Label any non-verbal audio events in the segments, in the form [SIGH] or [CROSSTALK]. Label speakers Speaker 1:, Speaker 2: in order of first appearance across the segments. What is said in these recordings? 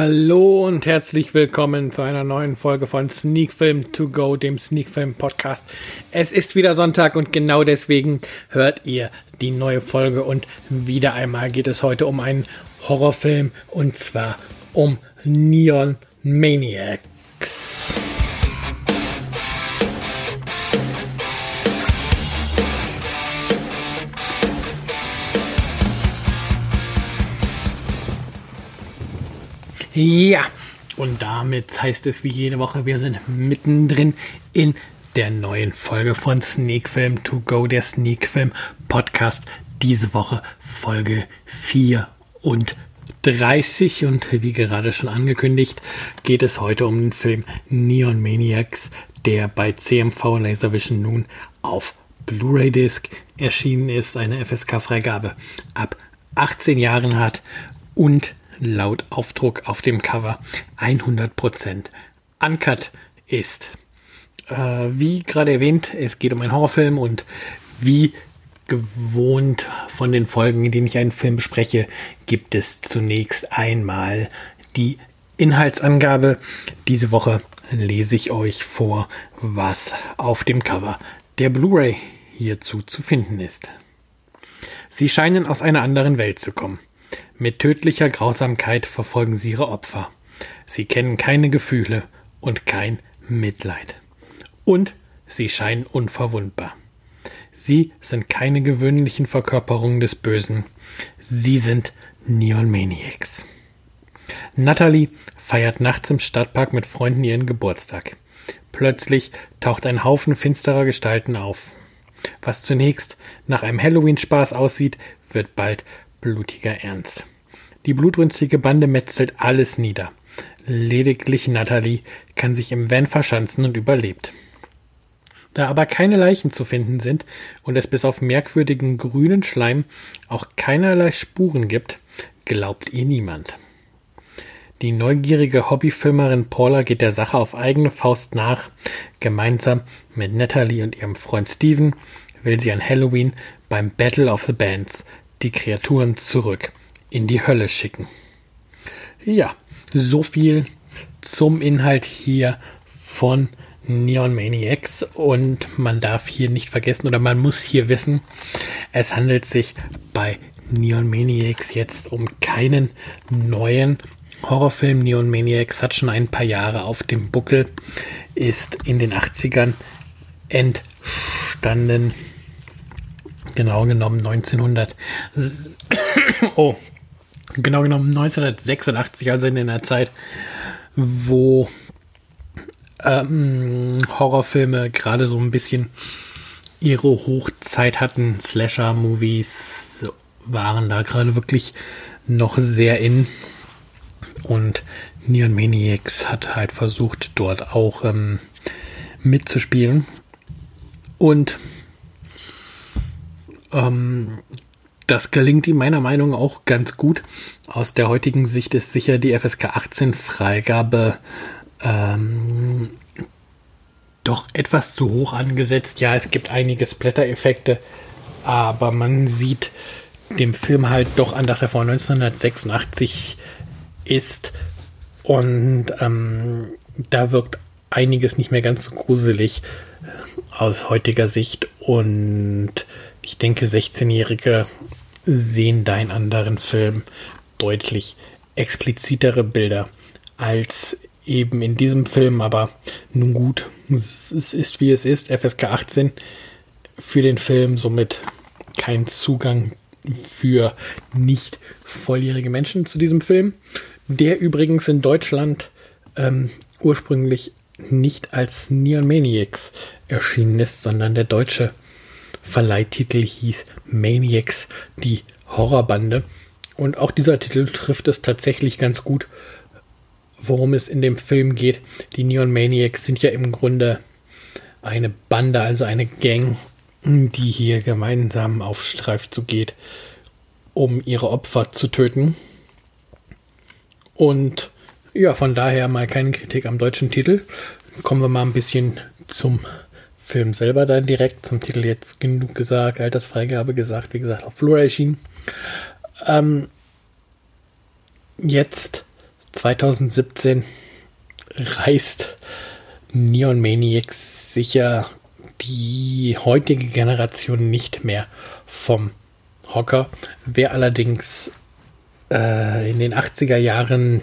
Speaker 1: Hallo und herzlich willkommen zu einer neuen Folge von Sneak Film To Go, dem Sneak Film Podcast. Es ist wieder Sonntag und genau deswegen hört ihr die neue Folge und wieder einmal geht es heute um einen Horrorfilm und zwar um Neon Maniacs. Ja, und damit heißt es wie jede Woche, wir sind mittendrin in der neuen Folge von Sneak Film To Go, der Sneak Film Podcast. Diese Woche Folge 34 und wie gerade schon angekündigt, geht es heute um den Film Neon Maniacs, der bei CMV Laservision nun auf Blu-ray Disc erschienen ist, eine FSK-Freigabe ab 18 Jahren hat und laut Aufdruck auf dem Cover 100% uncut ist. Äh, wie gerade erwähnt, es geht um einen Horrorfilm und wie gewohnt von den Folgen, in denen ich einen Film bespreche, gibt es zunächst einmal die Inhaltsangabe. Diese Woche lese ich euch vor, was auf dem Cover der Blu-ray hierzu zu finden ist. Sie scheinen aus einer anderen Welt zu kommen. Mit tödlicher Grausamkeit verfolgen sie ihre Opfer. Sie kennen keine Gefühle und kein Mitleid. Und sie scheinen unverwundbar. Sie sind keine gewöhnlichen Verkörperungen des Bösen. Sie sind Neon Maniacs. Natalie feiert nachts im Stadtpark mit Freunden ihren Geburtstag. Plötzlich taucht ein Haufen finsterer Gestalten auf. Was zunächst nach einem Halloween-Spaß aussieht, wird bald blutiger Ernst. Die blutrünstige Bande metzelt alles nieder. Lediglich Natalie kann sich im Van verschanzen und überlebt. Da aber keine Leichen zu finden sind und es bis auf merkwürdigen grünen Schleim auch keinerlei Spuren gibt, glaubt ihr niemand. Die neugierige Hobbyfilmerin Paula geht der Sache auf eigene Faust nach. Gemeinsam mit Natalie und ihrem Freund Steven will sie an Halloween beim Battle of the Bands die Kreaturen zurück in die Hölle schicken. Ja, so viel zum Inhalt hier von Neon Maniacs und man darf hier nicht vergessen oder man muss hier wissen, es handelt sich bei Neon Maniacs jetzt um keinen neuen Horrorfilm. Neon Maniacs hat schon ein paar Jahre auf dem Buckel, ist in den 80ern entstanden genau genommen 1900. [COUGHS] oh, genau genommen 1986, also in einer Zeit, wo ähm, Horrorfilme gerade so ein bisschen ihre Hochzeit hatten. Slasher-Movies waren da gerade wirklich noch sehr in. Und Neon Maniacs hat halt versucht, dort auch ähm, mitzuspielen. Und ähm, das gelingt ihm meiner Meinung nach auch ganz gut. Aus der heutigen Sicht ist sicher die FSK 18 Freigabe ähm, doch etwas zu hoch angesetzt. Ja, es gibt einige Splatter-Effekte, aber man sieht dem Film halt doch an, dass er von 1986 ist und ähm, da wirkt einiges nicht mehr ganz so gruselig aus heutiger Sicht und ich denke, 16-Jährige sehen da in anderen Filmen deutlich explizitere Bilder als eben in diesem Film, aber nun gut, es ist wie es ist, FSK 18 für den Film, somit kein Zugang für nicht volljährige Menschen zu diesem Film, der übrigens in Deutschland ähm, ursprünglich nicht als Neon Maniacs erschienen ist, sondern der deutsche Verleihtitel hieß Maniacs, die Horrorbande. Und auch dieser Titel trifft es tatsächlich ganz gut, worum es in dem Film geht. Die Neon Maniacs sind ja im Grunde eine Bande, also eine Gang, die hier gemeinsam auf Streifzug geht, um ihre Opfer zu töten. Und ja, von daher mal keine Kritik am deutschen Titel. Kommen wir mal ein bisschen zum Film selber dann direkt zum Titel jetzt genug gesagt, Altersfreigabe gesagt, wie gesagt, auf Blu-ray erschienen. Ähm, jetzt 2017 reißt Neon Maniacs sicher die heutige Generation nicht mehr vom Hocker. Wer allerdings äh, in den 80er Jahren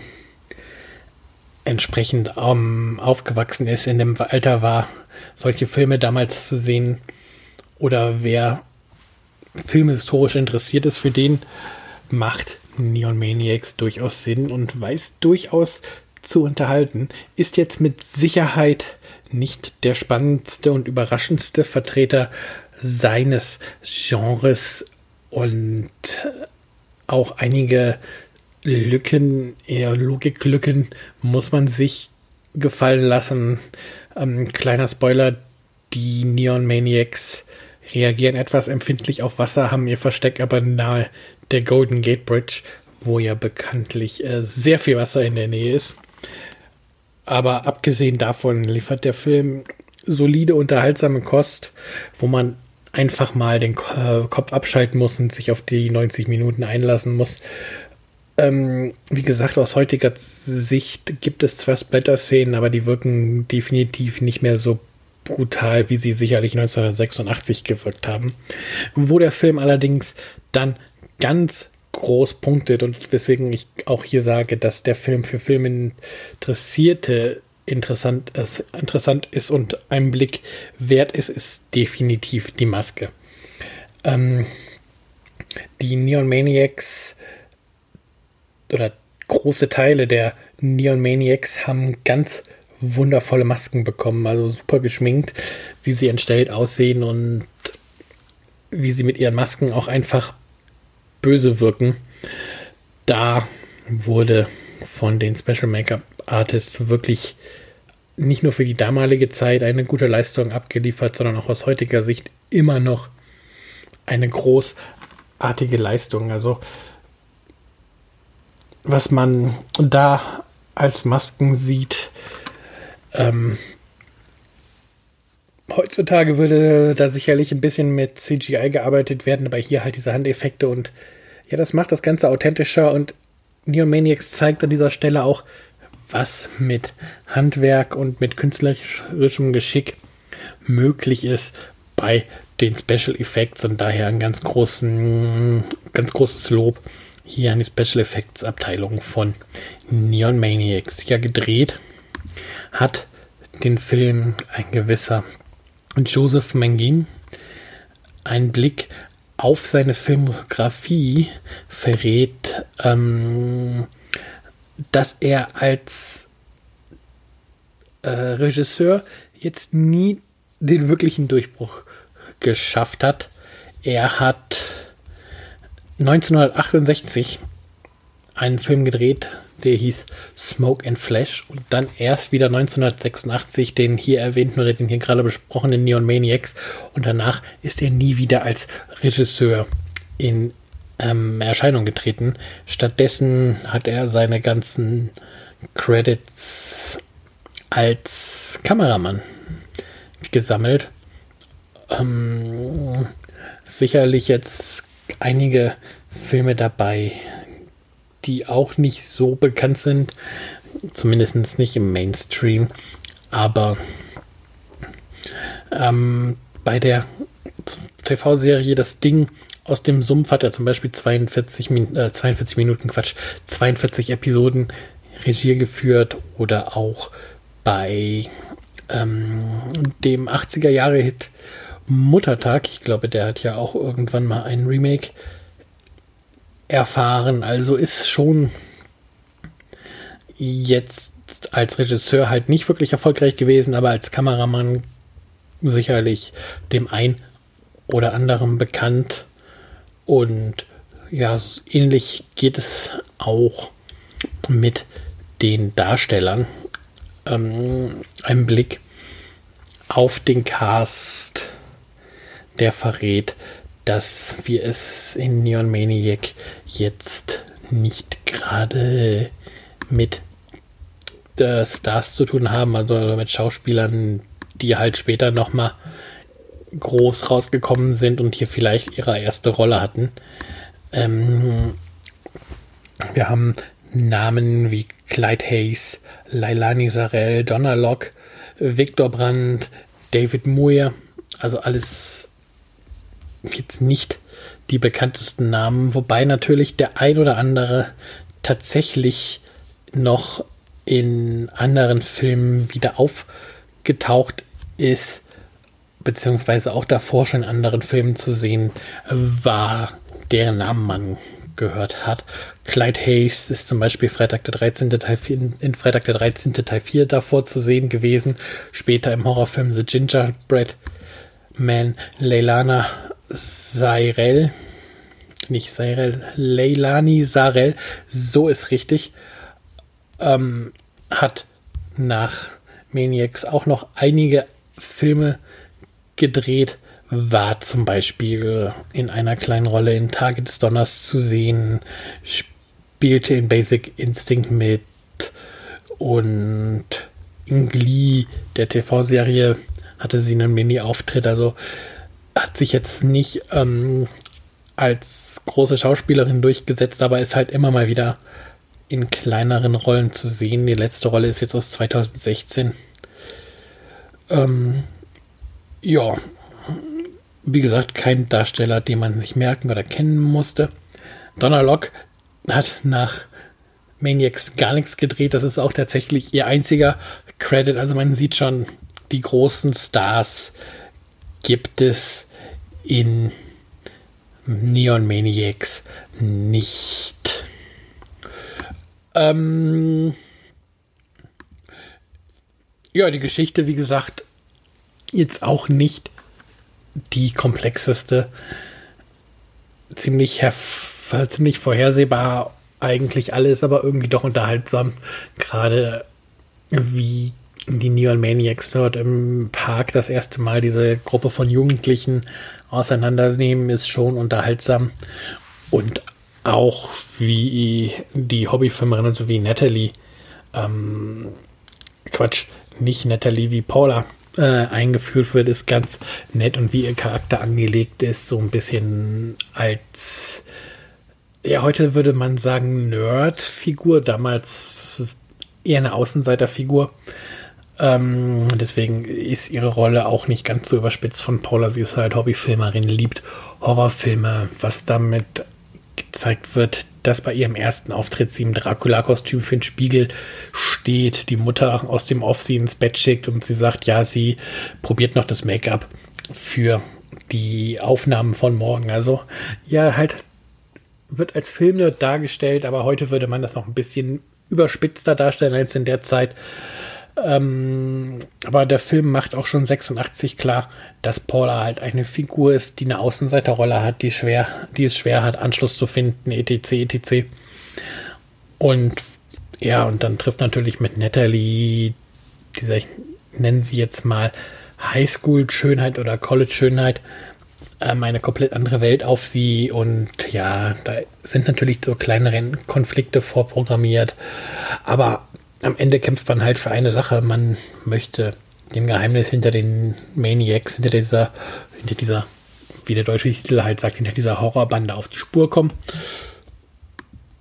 Speaker 1: entsprechend ähm, aufgewachsen ist, in dem Alter war, solche Filme damals zu sehen, oder wer filmhistorisch interessiert ist, für den macht Neon Maniacs durchaus Sinn und weiß durchaus zu unterhalten, ist jetzt mit Sicherheit nicht der spannendste und überraschendste Vertreter seines Genres und auch einige Lücken, eher Logiklücken, muss man sich gefallen lassen. Ähm, kleiner Spoiler, die Neon Maniacs reagieren etwas empfindlich auf Wasser, haben ihr Versteck aber nahe der Golden Gate Bridge, wo ja bekanntlich äh, sehr viel Wasser in der Nähe ist. Aber abgesehen davon liefert der Film solide, unterhaltsame Kost, wo man einfach mal den Kopf abschalten muss und sich auf die 90 Minuten einlassen muss. Ähm, wie gesagt, aus heutiger Sicht gibt es zwar Splatter-Szenen, aber die wirken definitiv nicht mehr so brutal, wie sie sicherlich 1986 gewirkt haben. Wo der Film allerdings dann ganz groß punktet und weswegen ich auch hier sage, dass der Film für Filminteressierte interessant ist, interessant ist und einen Blick wert ist, ist definitiv die Maske. Ähm, die Neon Maniacs oder große Teile der Neon Maniacs haben ganz wundervolle Masken bekommen, also super geschminkt, wie sie entstellt aussehen und wie sie mit ihren Masken auch einfach böse wirken. Da wurde von den Special Makeup Artists wirklich nicht nur für die damalige Zeit eine gute Leistung abgeliefert, sondern auch aus heutiger Sicht immer noch eine großartige Leistung. Also was man da als Masken sieht, ähm, heutzutage würde da sicherlich ein bisschen mit CGI gearbeitet werden, aber hier halt diese Handeffekte und ja, das macht das Ganze authentischer und Neon Maniacs zeigt an dieser Stelle auch, was mit Handwerk und mit künstlerischem Geschick möglich ist bei den Special Effects und daher ein ganz großen, ganz großes Lob hier an die Special Effects Abteilung von Neon Maniacs. Ja, gedreht hat den Film ein gewisser Joseph Mangin. Ein Blick auf seine Filmografie verrät, ähm, dass er als äh, Regisseur jetzt nie den wirklichen Durchbruch geschafft hat. Er hat 1968 einen Film gedreht, der hieß Smoke and Flash und dann erst wieder 1986 den hier erwähnten oder den hier gerade besprochenen Neon Maniacs und danach ist er nie wieder als Regisseur in ähm, Erscheinung getreten. Stattdessen hat er seine ganzen Credits als Kameramann gesammelt. Ähm, sicherlich jetzt einige Filme dabei, die auch nicht so bekannt sind, zumindest nicht im Mainstream, aber ähm, bei der TV-Serie Das Ding aus dem Sumpf hat er zum Beispiel 42, äh, 42 Minuten, Quatsch, 42 Episoden Regie geführt oder auch bei ähm, dem 80er Jahre Hit Muttertag. Ich glaube, der hat ja auch irgendwann mal ein Remake erfahren. Also ist schon jetzt als Regisseur halt nicht wirklich erfolgreich gewesen, aber als Kameramann sicherlich dem ein oder anderen bekannt. Und ja, ähnlich geht es auch mit den Darstellern. Ähm, ein Blick auf den Cast, der verrät, dass wir es in Neon Maniac jetzt nicht gerade mit äh, Stars zu tun haben, also mit Schauspielern, die halt später nochmal groß rausgekommen sind und hier vielleicht ihre erste Rolle hatten. Ähm, wir haben Namen wie Clyde Hayes, Lailani Sarell, Donna Locke, Victor Brandt, David Moyer, also alles jetzt nicht die bekanntesten Namen, wobei natürlich der ein oder andere tatsächlich noch in anderen Filmen wieder aufgetaucht ist, beziehungsweise auch davor schon in anderen Filmen zu sehen war, deren Namen man gehört hat. Clyde Hayes ist zum Beispiel Freitag der 13. Teil 4, in Freitag der 13. Teil 4 davor zu sehen gewesen. Später im Horrorfilm The Gingerbread Man. Leilana Seirel, nicht Seirel, Leilani Sarel, so ist richtig, ähm, hat nach Maniacs auch noch einige Filme gedreht, war zum Beispiel in einer kleinen Rolle in Tage des Donners zu sehen, spielte in Basic Instinct mit. Und in Glee, der TV-Serie, hatte sie einen Mini-Auftritt. Also hat sich jetzt nicht ähm, als große Schauspielerin durchgesetzt, aber ist halt immer mal wieder in kleineren Rollen zu sehen. Die letzte Rolle ist jetzt aus 2016. Ähm, ja, wie gesagt, kein Darsteller, den man sich merken oder kennen musste. Donna Locke hat nach Maniacs gar nichts gedreht. Das ist auch tatsächlich ihr einziger Credit. Also man sieht schon, die großen Stars gibt es in Neon Maniacs nicht. Ähm ja, die Geschichte, wie gesagt, jetzt auch nicht die komplexeste. Ziemlich, ziemlich vorhersehbar eigentlich alles, aber irgendwie doch unterhaltsam. Gerade wie die Neon Maniacs dort im Park das erste Mal diese Gruppe von Jugendlichen auseinandernehmen, ist schon unterhaltsam. Und auch wie die Hobbyfilmerin, so wie Natalie, ähm, Quatsch, nicht Natalie wie Paula, äh, eingeführt wird, ist ganz nett und wie ihr Charakter angelegt ist, so ein bisschen als, ja, heute würde man sagen Nerd-Figur, damals eher eine Außenseiterfigur. Ähm, deswegen ist ihre Rolle auch nicht ganz so überspitzt von Paula. Sie ist halt Hobbyfilmerin, liebt Horrorfilme, was damit gezeigt wird, dass bei ihrem ersten Auftritt sie im Dracula-Kostüm für den Spiegel steht, die Mutter aus dem Off sie ins Bett schickt und sie sagt, ja, sie probiert noch das Make-up für die Aufnahmen von morgen. Also, ja, halt wird als Film dargestellt, aber heute würde man das noch ein bisschen überspitzter darstellen als in der Zeit. Ähm, aber der Film macht auch schon 86 klar, dass Paula halt eine Figur ist, die eine Außenseiterrolle hat, die schwer, die es schwer hat, Anschluss zu finden, etc. etc. Und ja, und dann trifft natürlich mit Natalie dieser, ich nenne sie jetzt mal Highschool-Schönheit oder College-Schönheit, ähm, eine komplett andere Welt auf sie und ja, da sind natürlich so kleinere Konflikte vorprogrammiert, aber am Ende kämpft man halt für eine Sache. Man möchte dem Geheimnis hinter den Maniacs, hinter dieser, hinter dieser, wie der deutsche Titel halt sagt, hinter dieser Horrorbande auf die Spur kommen.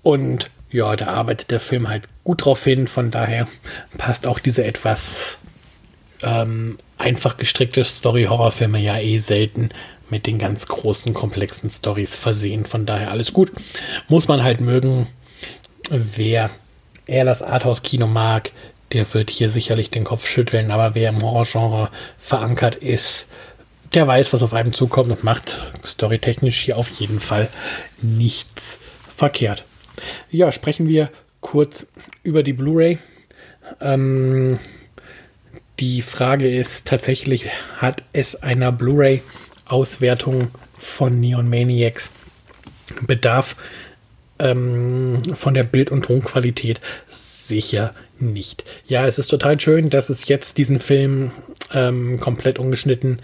Speaker 1: Und ja, da arbeitet der Film halt gut drauf hin. Von daher passt auch diese etwas ähm, einfach gestrickte Story-Horrorfilme ja eh selten mit den ganz großen, komplexen Stories versehen. Von daher alles gut. Muss man halt mögen. Wer eher das Arthouse-Kino mag, der wird hier sicherlich den Kopf schütteln, aber wer im Horrorgenre verankert ist, der weiß, was auf einem zukommt und macht storytechnisch hier auf jeden Fall nichts verkehrt. Ja, sprechen wir kurz über die Blu-ray. Ähm, die Frage ist tatsächlich, hat es einer Blu-ray-Auswertung von Neon Maniacs Bedarf? Ähm, von der Bild- und Tonqualität sicher nicht. Ja, es ist total schön, dass es jetzt diesen Film ähm, komplett ungeschnitten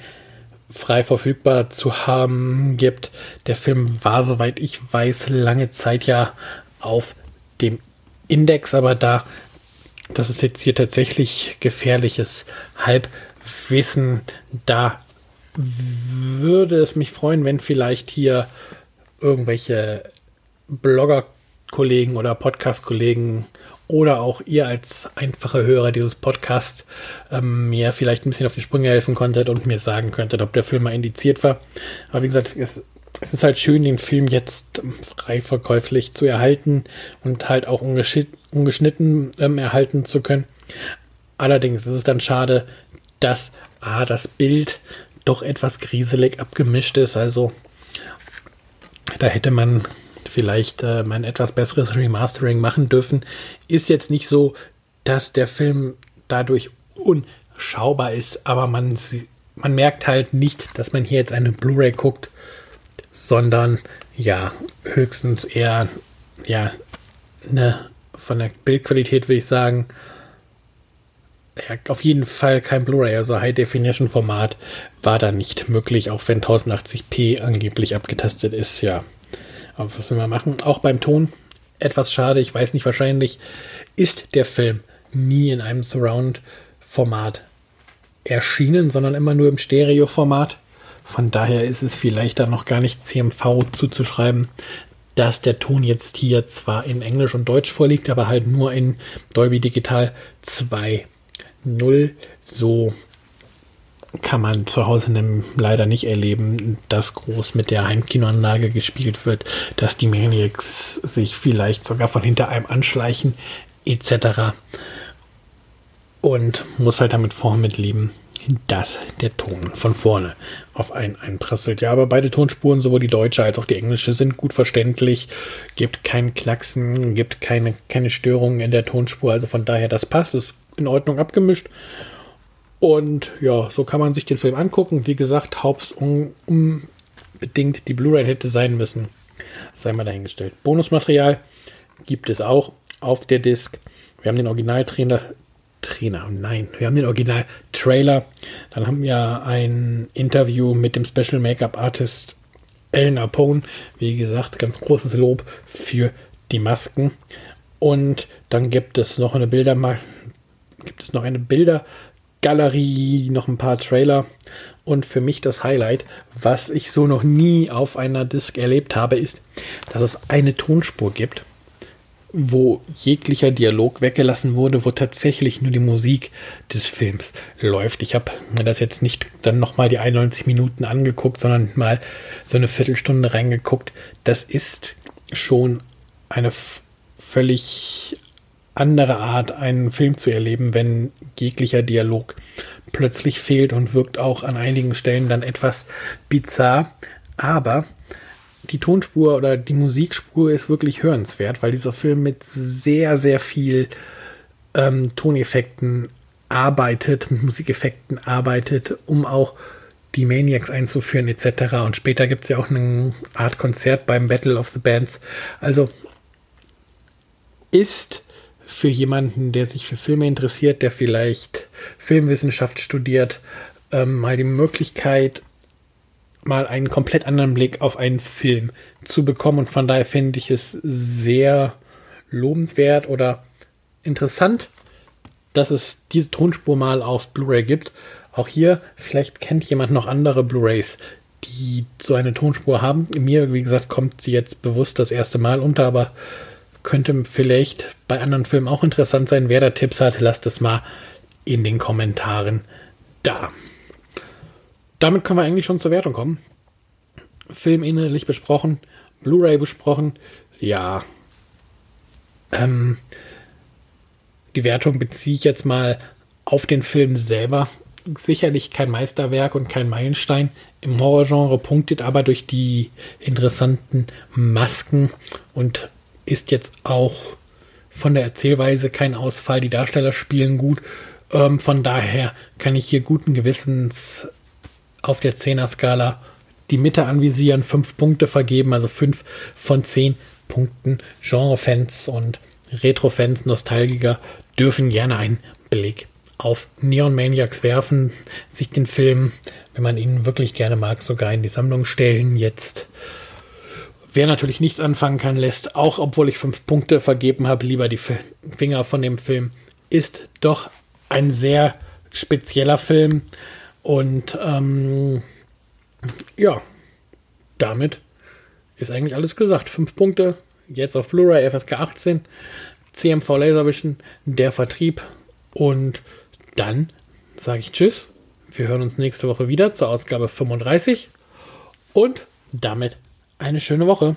Speaker 1: frei verfügbar zu haben gibt. Der Film war, soweit ich weiß, lange Zeit ja auf dem Index, aber da, das ist jetzt hier tatsächlich gefährliches Halbwissen, da würde es mich freuen, wenn vielleicht hier irgendwelche Blogger Kollegen oder Podcast-Kollegen oder auch ihr als einfache Hörer dieses Podcasts ähm, mir vielleicht ein bisschen auf die Sprünge helfen konntet und mir sagen könntet, ob der Film mal indiziert war. Aber wie gesagt, es, es ist halt schön, den Film jetzt frei verkäuflich zu erhalten und halt auch ungeschnitten ähm, erhalten zu können. Allerdings ist es dann schade, dass ah, das Bild doch etwas grieselig abgemischt ist. Also da hätte man vielleicht äh, ein etwas besseres Remastering machen dürfen. Ist jetzt nicht so, dass der Film dadurch unschaubar ist, aber man, man merkt halt nicht, dass man hier jetzt eine Blu-ray guckt, sondern ja, höchstens eher ja, eine, von der Bildqualität würde ich sagen, ja, auf jeden Fall kein Blu-ray, also High Definition Format war da nicht möglich, auch wenn 1080p angeblich abgetastet ist, ja. Aber was will man machen? Auch beim Ton etwas schade. Ich weiß nicht, wahrscheinlich ist der Film nie in einem Surround-Format erschienen, sondern immer nur im Stereo-Format. Von daher ist es vielleicht dann noch gar nicht CMV zuzuschreiben, dass der Ton jetzt hier zwar in Englisch und Deutsch vorliegt, aber halt nur in Dolby Digital 2.0. So kann man zu Hause leider nicht erleben, dass groß mit der Heimkinoanlage gespielt wird, dass die Maniacs sich vielleicht sogar von hinter einem anschleichen, etc. Und muss halt damit vorher mitleben, dass der Ton von vorne auf einen einprasselt. Ja, aber beide Tonspuren, sowohl die deutsche als auch die englische, sind gut verständlich. Gibt kein Klacksen, gibt keine, keine Störungen in der Tonspur. Also von daher, das passt, ist in Ordnung abgemischt. Und ja, so kann man sich den Film angucken. Wie gesagt, Haupts unbedingt die Blu-ray hätte sein müssen. Sei mal dahingestellt. Bonusmaterial gibt es auch auf der Disc. Wir haben den Originaltrainer. Trainer, nein, wir haben den Original-Trailer. Dann haben wir ein Interview mit dem Special Make-up Artist Ellen Apone. Wie gesagt, ganz großes Lob für die Masken. Und dann gibt es noch eine Bilder, gibt es noch eine Bilder Galerie, noch ein paar Trailer und für mich das Highlight, was ich so noch nie auf einer Disc erlebt habe, ist, dass es eine Tonspur gibt, wo jeglicher Dialog weggelassen wurde, wo tatsächlich nur die Musik des Films läuft. Ich habe mir das jetzt nicht dann nochmal die 91 Minuten angeguckt, sondern mal so eine Viertelstunde reingeguckt. Das ist schon eine völlig andere Art, einen Film zu erleben, wenn jeglicher Dialog plötzlich fehlt und wirkt auch an einigen Stellen dann etwas bizarr. Aber die Tonspur oder die Musikspur ist wirklich hörenswert, weil dieser Film mit sehr, sehr viel ähm, Toneffekten arbeitet, mit Musikeffekten arbeitet, um auch die Maniacs einzuführen etc. Und später gibt es ja auch eine Art Konzert beim Battle of the Bands. Also ist für jemanden, der sich für Filme interessiert, der vielleicht Filmwissenschaft studiert, ähm, mal die Möglichkeit, mal einen komplett anderen Blick auf einen Film zu bekommen. Und von daher finde ich es sehr lobenswert oder interessant, dass es diese Tonspur mal auf Blu-ray gibt. Auch hier, vielleicht kennt jemand noch andere Blu-rays, die so eine Tonspur haben. Mir, wie gesagt, kommt sie jetzt bewusst das erste Mal unter, aber könnte vielleicht bei anderen Filmen auch interessant sein. Wer da Tipps hat, lasst es mal in den Kommentaren da. Damit können wir eigentlich schon zur Wertung kommen. Film inhaltlich besprochen, Blu-ray besprochen. Ja. Ähm, die Wertung beziehe ich jetzt mal auf den Film selber. Sicherlich kein Meisterwerk und kein Meilenstein im Horrorgenre, punktet aber durch die interessanten Masken und ist jetzt auch von der Erzählweise kein Ausfall. Die Darsteller spielen gut. Ähm, von daher kann ich hier guten Gewissens auf der 10er-Skala die Mitte anvisieren, fünf Punkte vergeben, also fünf von zehn Punkten. Genre-Fans und Retro-Fans, Nostalgiker dürfen gerne einen Blick auf Neon Maniacs werfen, sich den Film, wenn man ihn wirklich gerne mag, sogar in die Sammlung stellen. Jetzt Wer natürlich nichts anfangen kann, lässt auch, obwohl ich fünf Punkte vergeben habe, lieber die Finger von dem Film. Ist doch ein sehr spezieller Film. Und ähm, ja, damit ist eigentlich alles gesagt. Fünf Punkte, jetzt auf Blu-ray FSK 18, CMV Laservision, der Vertrieb. Und dann sage ich Tschüss. Wir hören uns nächste Woche wieder zur Ausgabe 35 und damit eine schöne Woche.